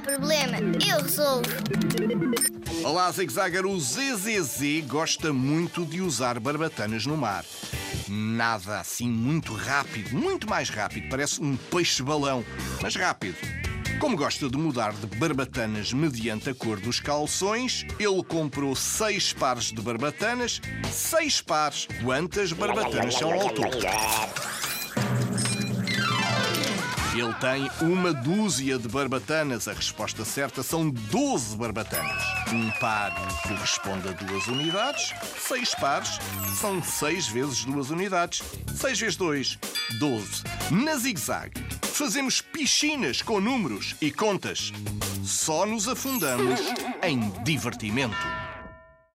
problema, eu resolvo. Olá, Zigzagger. O ZZZ gosta muito de usar barbatanas no mar. Nada assim muito rápido, muito mais rápido. Parece um peixe-balão, mas rápido. Como gosta de mudar de barbatanas mediante a cor dos calções, ele comprou seis pares de barbatanas. Seis pares. Quantas barbatanas são ao todo? Ele tem uma dúzia de barbatanas. A resposta certa são 12 barbatanas. Um par corresponde a duas unidades. Seis pares são seis vezes duas unidades. Seis vezes dois, 12. Na zigue-zague, fazemos piscinas com números e contas. Só nos afundamos em divertimento.